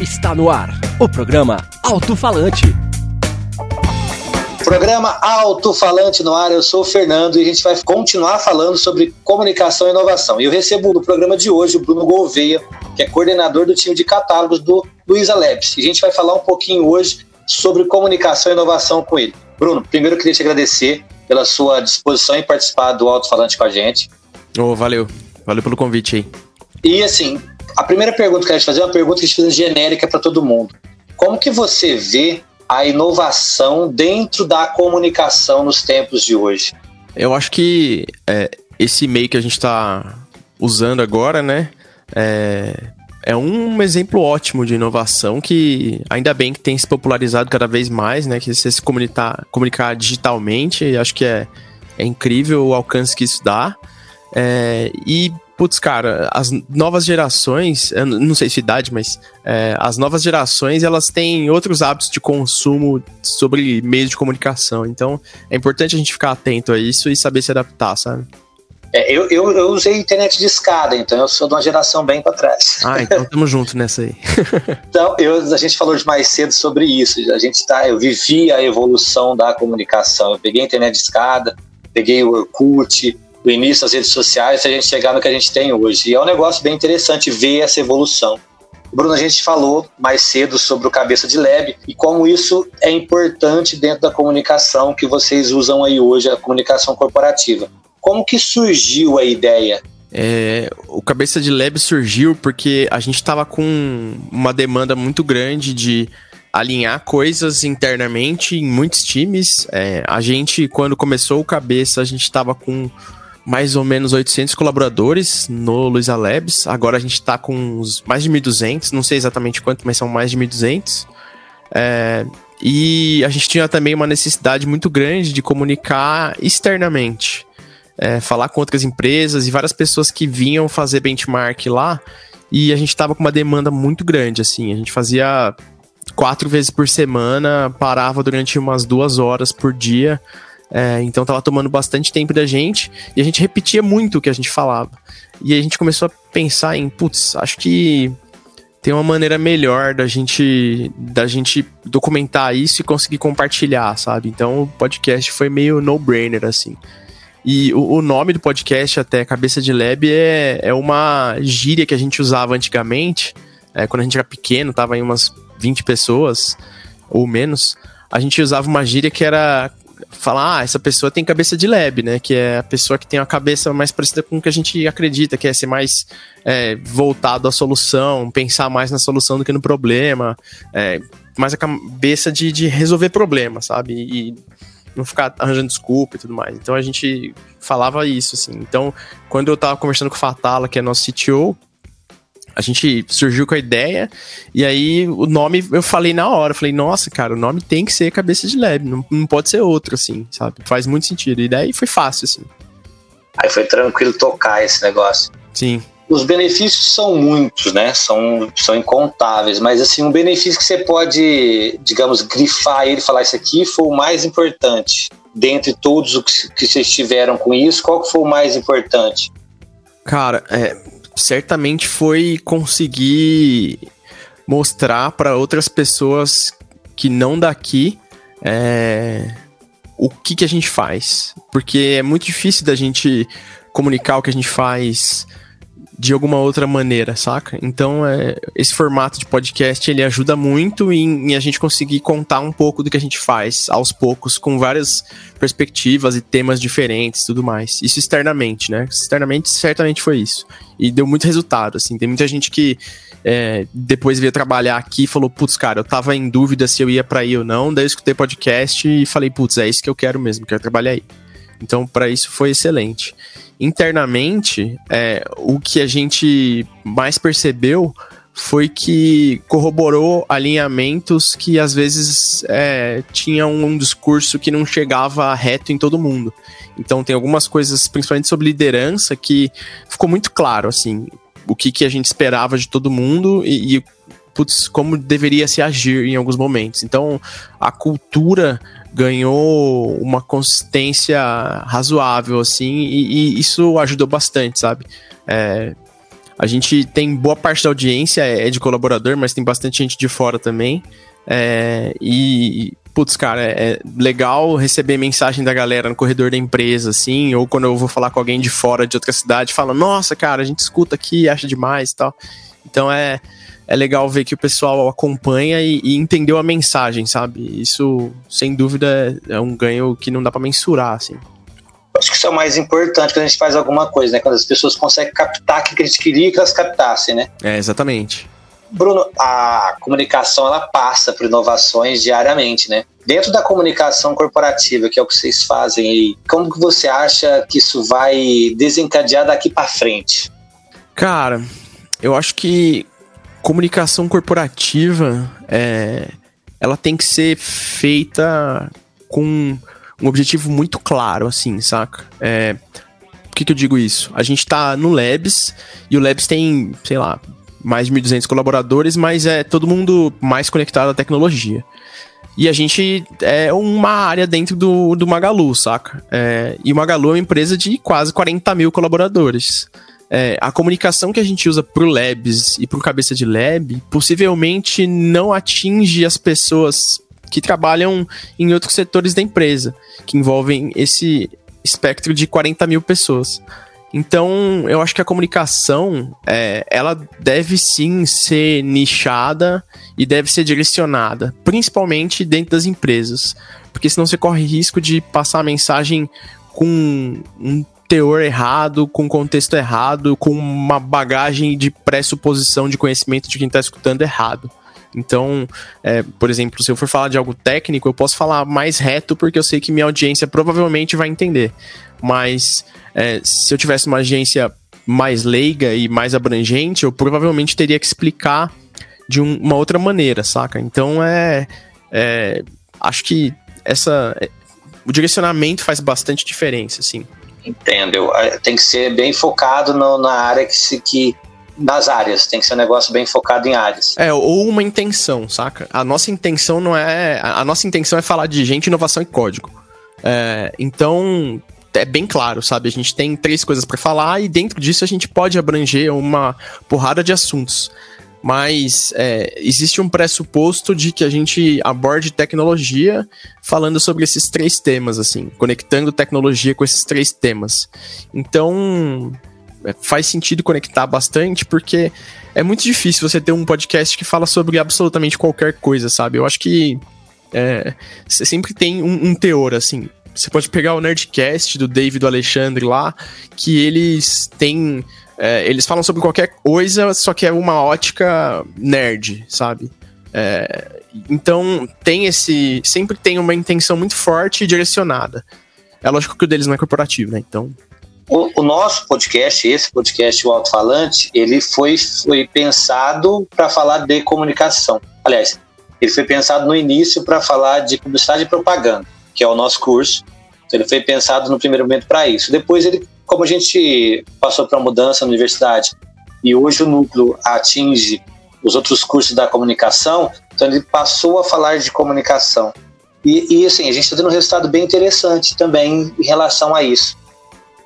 Está no ar o programa Alto Falante. Programa Alto Falante no ar, eu sou o Fernando e a gente vai continuar falando sobre comunicação e inovação. E eu recebo no programa de hoje o Bruno Gouveia, que é coordenador do time de catálogos do Luiza Labs. E a gente vai falar um pouquinho hoje sobre comunicação e inovação com ele. Bruno, primeiro eu queria te agradecer pela sua disposição em participar do Alto Falante com a gente. Oh, valeu. Valeu pelo convite aí. E assim, a primeira pergunta que eu quero te fazer é uma pergunta que a gente fez genérica para todo mundo. Como que você vê a inovação dentro da comunicação nos tempos de hoje? Eu acho que é, esse meio que a gente está usando agora, né, é, é, um exemplo ótimo de inovação que ainda bem que tem se popularizado cada vez mais, né, que você se comunicar, comunicar digitalmente, acho que é, é incrível o alcance que isso dá. É, e putz, cara, as novas gerações, eu não sei se idade, mas é, as novas gerações, elas têm outros hábitos de consumo sobre meios de comunicação. Então, é importante a gente ficar atento a isso e saber se adaptar, sabe? É, eu, eu, eu, usei internet de escada, então eu sou de uma geração bem para trás. Ah, então tamo junto nessa aí. então, eu, a gente falou de mais cedo sobre isso. A gente tá, eu vivi a evolução da comunicação. Eu peguei a internet de escada, peguei o Orkut, do início das redes sociais, a gente chegar no que a gente tem hoje. E é um negócio bem interessante ver essa evolução. Bruno, a gente falou mais cedo sobre o cabeça de lab e como isso é importante dentro da comunicação que vocês usam aí hoje, a comunicação corporativa. Como que surgiu a ideia? É, o cabeça de lab surgiu porque a gente estava com uma demanda muito grande de alinhar coisas internamente em muitos times. É, a gente, quando começou o cabeça, a gente estava com mais ou menos 800 colaboradores no Luiza Labs. Agora a gente está com uns mais de 1.200, não sei exatamente quanto, mas são mais de 1.200. É, e a gente tinha também uma necessidade muito grande de comunicar externamente. É, falar com outras empresas e várias pessoas que vinham fazer benchmark lá. E a gente estava com uma demanda muito grande, assim. A gente fazia quatro vezes por semana, parava durante umas duas horas por dia é, então tava tomando bastante tempo da gente e a gente repetia muito o que a gente falava. E a gente começou a pensar em, putz, acho que tem uma maneira melhor da gente da gente documentar isso e conseguir compartilhar, sabe? Então o podcast foi meio no-brainer, assim. E o, o, nome do podcast, até Cabeça de Lab, é, é uma gíria que a gente usava antigamente, é, quando a gente era pequeno, tava em umas 20 pessoas ou menos. A gente usava uma gíria que era falar, ah, essa pessoa tem cabeça de lab, né? Que é a pessoa que tem a cabeça mais parecida com o que a gente acredita, que é ser mais é, voltado à solução, pensar mais na solução do que no problema, é, mais a cabeça de, de resolver problemas, sabe? E não ficar arranjando desculpa e tudo mais. Então a gente falava isso, assim. Então, quando eu tava conversando com o Fatala, que é nosso CTO, a gente surgiu com a ideia, e aí o nome eu falei na hora, falei, nossa, cara, o nome tem que ser Cabeça de Lab, não, não pode ser outro, assim, sabe? Faz muito sentido. E daí foi fácil, assim. Aí foi tranquilo tocar esse negócio. Sim. Os benefícios são muitos, né? São, são incontáveis, mas assim, um benefício que você pode, digamos, grifar ele e falar isso aqui foi o mais importante. Dentre todos os que vocês tiveram com isso, qual que foi o mais importante? Cara, é, certamente foi conseguir mostrar para outras pessoas que não daqui é, o que, que a gente faz. Porque é muito difícil da gente comunicar o que a gente faz de alguma outra maneira, saca? Então, é, esse formato de podcast ele ajuda muito em, em, a gente conseguir contar um pouco do que a gente faz aos poucos, com várias perspectivas e temas diferentes, tudo mais. Isso externamente, né? Externamente, certamente foi isso. E deu muito resultado, assim. Tem muita gente que é, depois veio trabalhar aqui e falou, putz, cara, eu tava em dúvida se eu ia para aí ou não, daí eu escutei podcast e falei, putz, é isso que eu quero mesmo, quero trabalhar aí. Então, para isso foi excelente internamente, é, o que a gente mais percebeu foi que corroborou alinhamentos que às vezes é, tinham um discurso que não chegava reto em todo mundo. Então tem algumas coisas, principalmente sobre liderança, que ficou muito claro, assim, o que, que a gente esperava de todo mundo e, e putz, como deveria se agir em alguns momentos. Então a cultura ganhou uma consistência razoável, assim, e, e isso ajudou bastante, sabe? É, A gente tem boa parte da audiência é de colaborador, mas tem bastante gente de fora também. É, e, putz, cara, é, é legal receber mensagem da galera no corredor da empresa, assim, ou quando eu vou falar com alguém de fora de outra cidade, fala, nossa, cara, a gente escuta aqui, acha demais e tal. Então é, é legal ver que o pessoal acompanha e, e entendeu a mensagem, sabe? Isso, sem dúvida, é um ganho que não dá para mensurar, assim. Acho que isso é o mais importante quando a gente faz alguma coisa, né? Quando as pessoas conseguem captar o que a gente queria que elas captassem, né? É, exatamente. Bruno, a comunicação ela passa por inovações diariamente, né? Dentro da comunicação corporativa, que é o que vocês fazem aí, como que você acha que isso vai desencadear daqui para frente? Cara, eu acho que comunicação corporativa é, ela tem que ser feita com um objetivo muito claro, assim, saca? É, por que, que eu digo isso? A gente tá no Labs e o Labs tem, sei lá, mais de 1.200 colaboradores, mas é todo mundo mais conectado à tecnologia. E a gente é uma área dentro do, do Magalu, saca? É, e o Magalu é uma empresa de quase 40 mil colaboradores. É, a comunicação que a gente usa pro Labs e pro Cabeça de Lab possivelmente não atinge as pessoas que trabalham em outros setores da empresa, que envolvem esse espectro de 40 mil pessoas. Então, eu acho que a comunicação, é, ela deve sim ser nichada e deve ser direcionada, principalmente dentro das empresas, porque senão você corre risco de passar a mensagem com um teor errado, com contexto errado, com uma bagagem de pressuposição de conhecimento de quem está escutando errado. Então, é, por exemplo, se eu for falar de algo técnico, eu posso falar mais reto porque eu sei que minha audiência provavelmente vai entender. Mas é, se eu tivesse uma agência mais leiga e mais abrangente, eu provavelmente teria que explicar de um, uma outra maneira, saca? Então é, é acho que essa é, o direcionamento faz bastante diferença, assim. Entendo. Tem que ser bem focado no, na área que se que das áreas, tem que ser um negócio bem focado em áreas. É, ou uma intenção, saca? A nossa intenção não é. A nossa intenção é falar de gente, inovação e código. É, então, é bem claro, sabe? A gente tem três coisas para falar e dentro disso a gente pode abranger uma porrada de assuntos. Mas é, existe um pressuposto de que a gente aborde tecnologia falando sobre esses três temas, assim, conectando tecnologia com esses três temas. Então, é, faz sentido conectar bastante, porque é muito difícil você ter um podcast que fala sobre absolutamente qualquer coisa, sabe? Eu acho que é, você sempre tem um, um teor, assim. Você pode pegar o Nerdcast do David Alexandre lá, que eles têm. É, eles falam sobre qualquer coisa, só que é uma ótica nerd, sabe? É, então tem esse. Sempre tem uma intenção muito forte e direcionada. É lógico que o deles não é corporativo, né? Então. O, o nosso podcast, esse podcast, o Alto Falante, ele foi, foi pensado para falar de comunicação. Aliás, ele foi pensado no início para falar de publicidade e propaganda que é o nosso curso. Então, ele foi pensado no primeiro momento para isso. Depois, ele, como a gente passou para uma mudança na universidade e hoje o núcleo atinge os outros cursos da comunicação, então ele passou a falar de comunicação. E, e assim, a gente está tendo um resultado bem interessante também em relação a isso.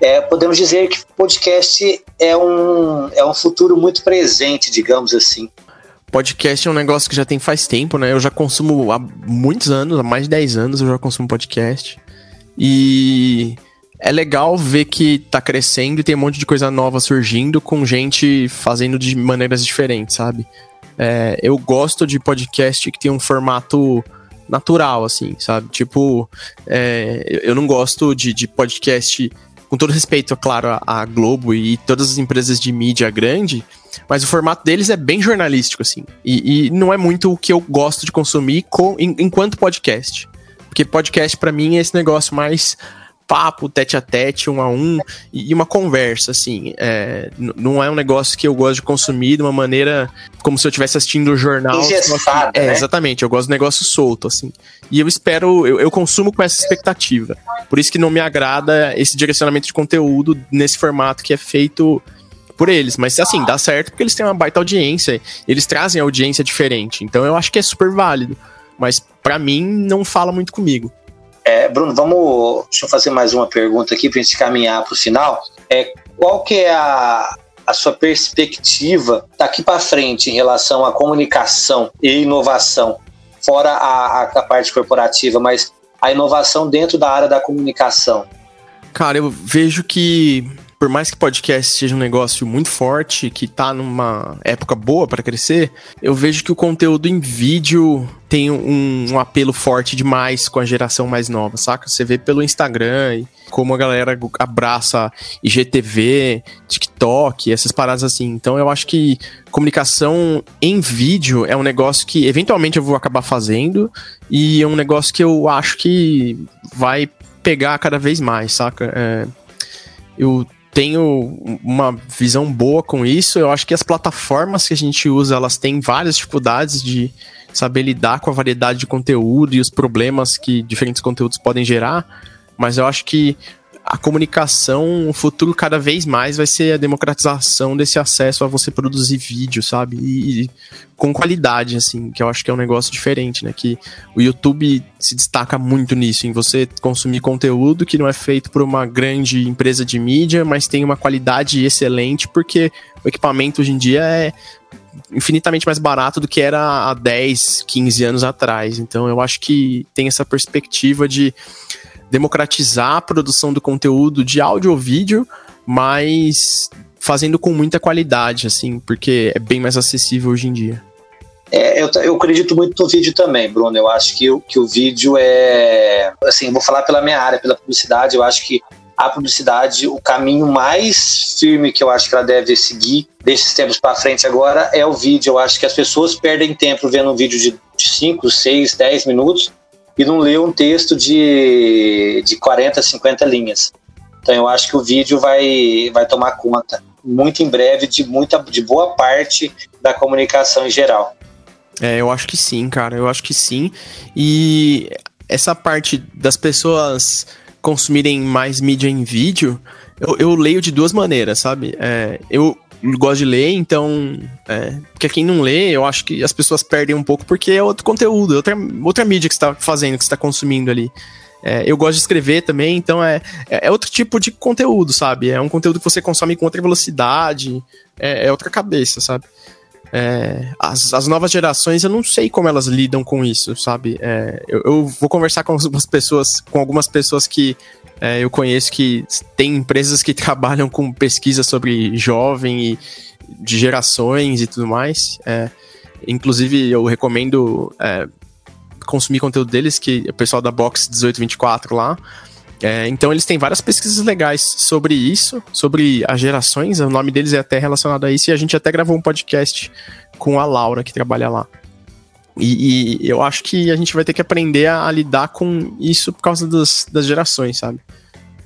É, podemos dizer que podcast é um, é um futuro muito presente, digamos assim. Podcast é um negócio que já tem faz tempo, né? Eu já consumo há muitos anos, há mais de 10 anos eu já consumo podcast. E é legal ver que tá crescendo e tem um monte de coisa nova surgindo com gente fazendo de maneiras diferentes, sabe? É, eu gosto de podcast que tem um formato natural, assim, sabe? Tipo, é, eu não gosto de, de podcast, com todo respeito, é claro, à Globo e todas as empresas de mídia grande, mas o formato deles é bem jornalístico, assim. E, e não é muito o que eu gosto de consumir com, em, enquanto podcast. Porque podcast, para mim, é esse negócio mais papo, tete a tete, um a um, e uma conversa, assim. É, não é um negócio que eu gosto de consumir de uma maneira como se eu estivesse assistindo o jornal. Engessado, é, né? exatamente. Eu gosto de negócio solto, assim. E eu espero, eu, eu consumo com essa expectativa. Por isso que não me agrada esse direcionamento de conteúdo nesse formato que é feito por eles. Mas assim, dá certo porque eles têm uma baita audiência. Eles trazem audiência diferente. Então eu acho que é super válido. Mas para mim não fala muito comigo. É, Bruno, vamos. Deixa eu fazer mais uma pergunta aqui para a gente caminhar para o final. É, qual que é a, a sua perspectiva daqui para frente em relação à comunicação e inovação, fora a, a, a parte corporativa, mas a inovação dentro da área da comunicação? Cara, eu vejo que por mais que podcast seja um negócio muito forte, que tá numa época boa para crescer, eu vejo que o conteúdo em vídeo tem um, um, apelo forte demais com a geração mais nova, saca? Você vê pelo Instagram como a galera abraça IGTV, TikTok, essas paradas assim. Então eu acho que comunicação em vídeo é um negócio que eventualmente eu vou acabar fazendo e é um negócio que eu acho que vai pegar cada vez mais, saca? É, eu tenho uma visão boa com isso. Eu acho que as plataformas que a gente usa, elas têm várias dificuldades de saber lidar com a variedade de conteúdo e os problemas que diferentes conteúdos podem gerar. Mas eu acho que a comunicação, o futuro cada vez mais vai ser a democratização desse acesso a você produzir vídeo, sabe? E, e, com qualidade, assim, que eu acho que é um negócio diferente, né? Que o YouTube se destaca muito nisso, em você consumir conteúdo que não é feito por uma grande empresa de mídia, mas tem uma qualidade excelente, porque o equipamento hoje em dia é infinitamente mais barato do que era há 10, 15 anos atrás. Então eu acho que tem essa perspectiva de democratizar a produção do conteúdo de áudio ou vídeo, mas fazendo com muita qualidade, assim, porque é bem mais acessível hoje em dia. É, eu, eu acredito muito no vídeo também, Bruno. Eu acho que, que o vídeo é. Assim, vou falar pela minha área, pela publicidade. Eu acho que a publicidade, o caminho mais firme que eu acho que ela deve seguir desses tempos para frente agora é o vídeo. Eu acho que as pessoas perdem tempo vendo um vídeo de 5, 6, 10 minutos e não lê um texto de, de 40, 50 linhas. Então eu acho que o vídeo vai, vai tomar conta muito em breve de muita de boa parte da comunicação em geral. É, eu acho que sim, cara. Eu acho que sim. E essa parte das pessoas consumirem mais mídia em vídeo, eu, eu leio de duas maneiras, sabe? É, eu gosto de ler, então. É, porque quem não lê, eu acho que as pessoas perdem um pouco porque é outro conteúdo, é outra, outra mídia que você está fazendo, que você está consumindo ali. É, eu gosto de escrever também, então é, é, é outro tipo de conteúdo, sabe? É um conteúdo que você consome com outra velocidade, é, é outra cabeça, sabe? É, as, as novas gerações, eu não sei como elas lidam com isso, sabe? É, eu, eu, vou conversar com algumas pessoas, com algumas pessoas que é, eu conheço que tem empresas que trabalham com pesquisa sobre jovem e de gerações e tudo mais. É, inclusive, eu recomendo é, consumir conteúdo deles, que é o pessoal da Box 1824 lá. É, então eles têm várias pesquisas legais sobre isso, sobre as gerações. O nome deles é até relacionado a isso e a gente até gravou um podcast com a Laura que trabalha lá. E, e, eu acho que a gente vai ter que aprender a, a lidar com isso por causa das, das gerações, sabe?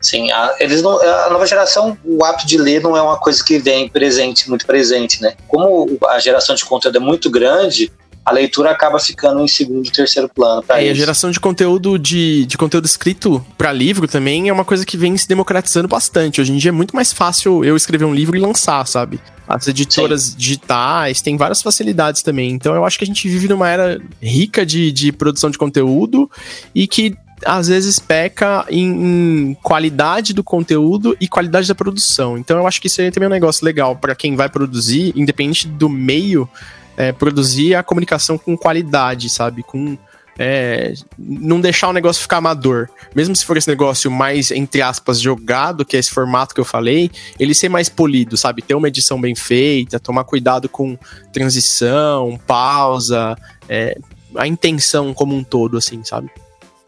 Sim, a, eles não, a nova geração, o hábito de ler não é uma coisa que vem presente, muito presente, né? Como a geração de conteúdo é muito grande, a leitura acaba ficando em segundo e terceiro plano para é, a geração de conteúdo de, de conteúdo escrito para livro também é uma coisa que vem se democratizando bastante. Hoje em dia é muito mais fácil eu escrever um livro e lançar, sabe? As editoras Sim. digitais têm várias facilidades também. Então eu acho que a gente vive numa era rica de, de produção de conteúdo e que às vezes peca em, em, qualidade do conteúdo e qualidade da produção. Então eu acho que isso aí também é um negócio legal para quem vai produzir, independente do meio é, produzir a comunicação com qualidade, sabe? Com. É, não deixar o negócio ficar amador. Mesmo se for esse negócio mais, entre aspas, jogado, que é esse formato que eu falei, ele ser mais polido, sabe? Ter uma edição bem feita, tomar cuidado com transição, pausa, é, a intenção como um todo, assim, sabe?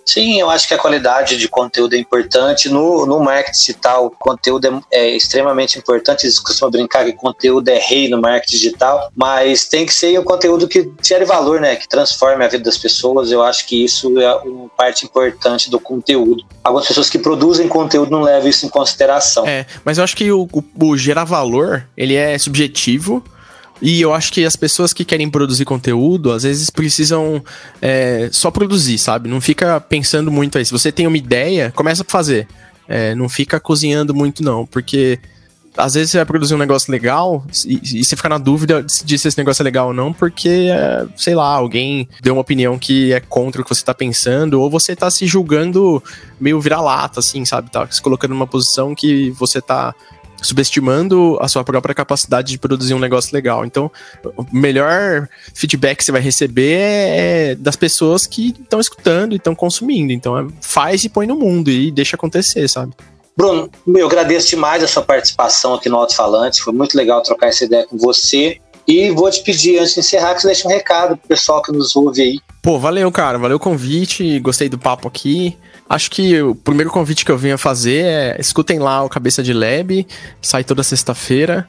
Sim, eu acho que a qualidade de conteúdo é importante. No, no marketing digital, conteúdo é, é, extremamente importante. Eles costumam brincar que conteúdo é rei no marketing digital, mas tem que ser um conteúdo que gere valor, né? Que transforme a vida das pessoas. Eu acho que isso é uma parte importante do conteúdo. Algumas pessoas que produzem conteúdo não levam isso em consideração. É, mas eu acho que o, o, o gerar valor, ele é subjetivo e eu acho que as pessoas que querem produzir conteúdo, às vezes precisam é, só produzir, sabe? Não fica pensando muito aí. Se você tem uma ideia, começa a fazer. É, não fica cozinhando muito, não. Porque às vezes você vai produzir um negócio legal e, e você fica na dúvida de se esse negócio é legal ou não, porque, é, sei lá, alguém deu uma opinião que é contra o que você tá pensando, ou você tá se julgando meio vira-lata, assim, sabe? Tá se colocando numa posição que você tá subestimando a sua própria capacidade de produzir um negócio legal. Então, o melhor feedback que você vai receber é das pessoas que estão escutando e estão consumindo. Então, é, faz e põe no mundo e deixa acontecer, sabe? Bruno, eu agradeço demais a sua participação aqui no Alto Falante. Foi muito legal trocar essa ideia com você. E vou te pedir, antes de encerrar, que você deixe um recado pro pessoal que nos ouve aí. Pô, valeu, cara. Valeu o convite. Gostei do papo aqui. Acho que o primeiro convite que eu venho a fazer é escutem lá o Cabeça de Lab, sai toda sexta-feira.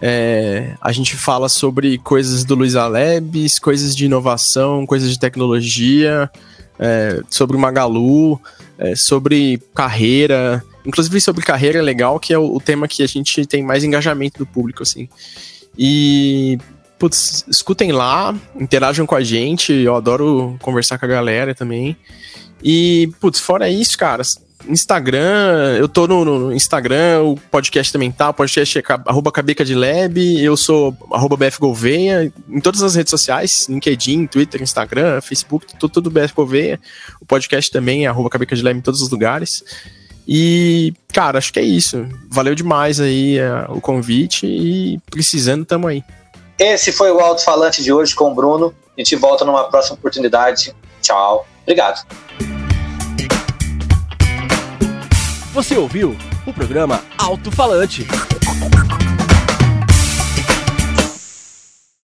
É, a gente fala sobre coisas do Luiza Labs, coisas de inovação, coisas de tecnologia, é, sobre o Magalu, é, sobre carreira. Inclusive sobre carreira é legal, que é o, o tema que a gente tem mais engajamento do público, assim. E, putz, escutem lá, interajam com a gente, eu adoro conversar com a galera também. E, putz, fora isso, cara, Instagram, eu tô no, no, Instagram, o podcast também tá, o podcast é arroba cabeca de lab, eu sou arroba bfgouveia, em todas as redes sociais, LinkedIn, Twitter, Instagram, Facebook, tudo, tudo bfgouveia, o podcast também é arroba cabeca de lab em todos os lugares. E, cara, acho que é isso. Valeu demais aí uh, o convite e precisando, tamo aí. Esse foi o Alto Falante de hoje com o Bruno. A gente volta numa próxima oportunidade. Tchau. Obrigado. Você ouviu o programa Alto Falante.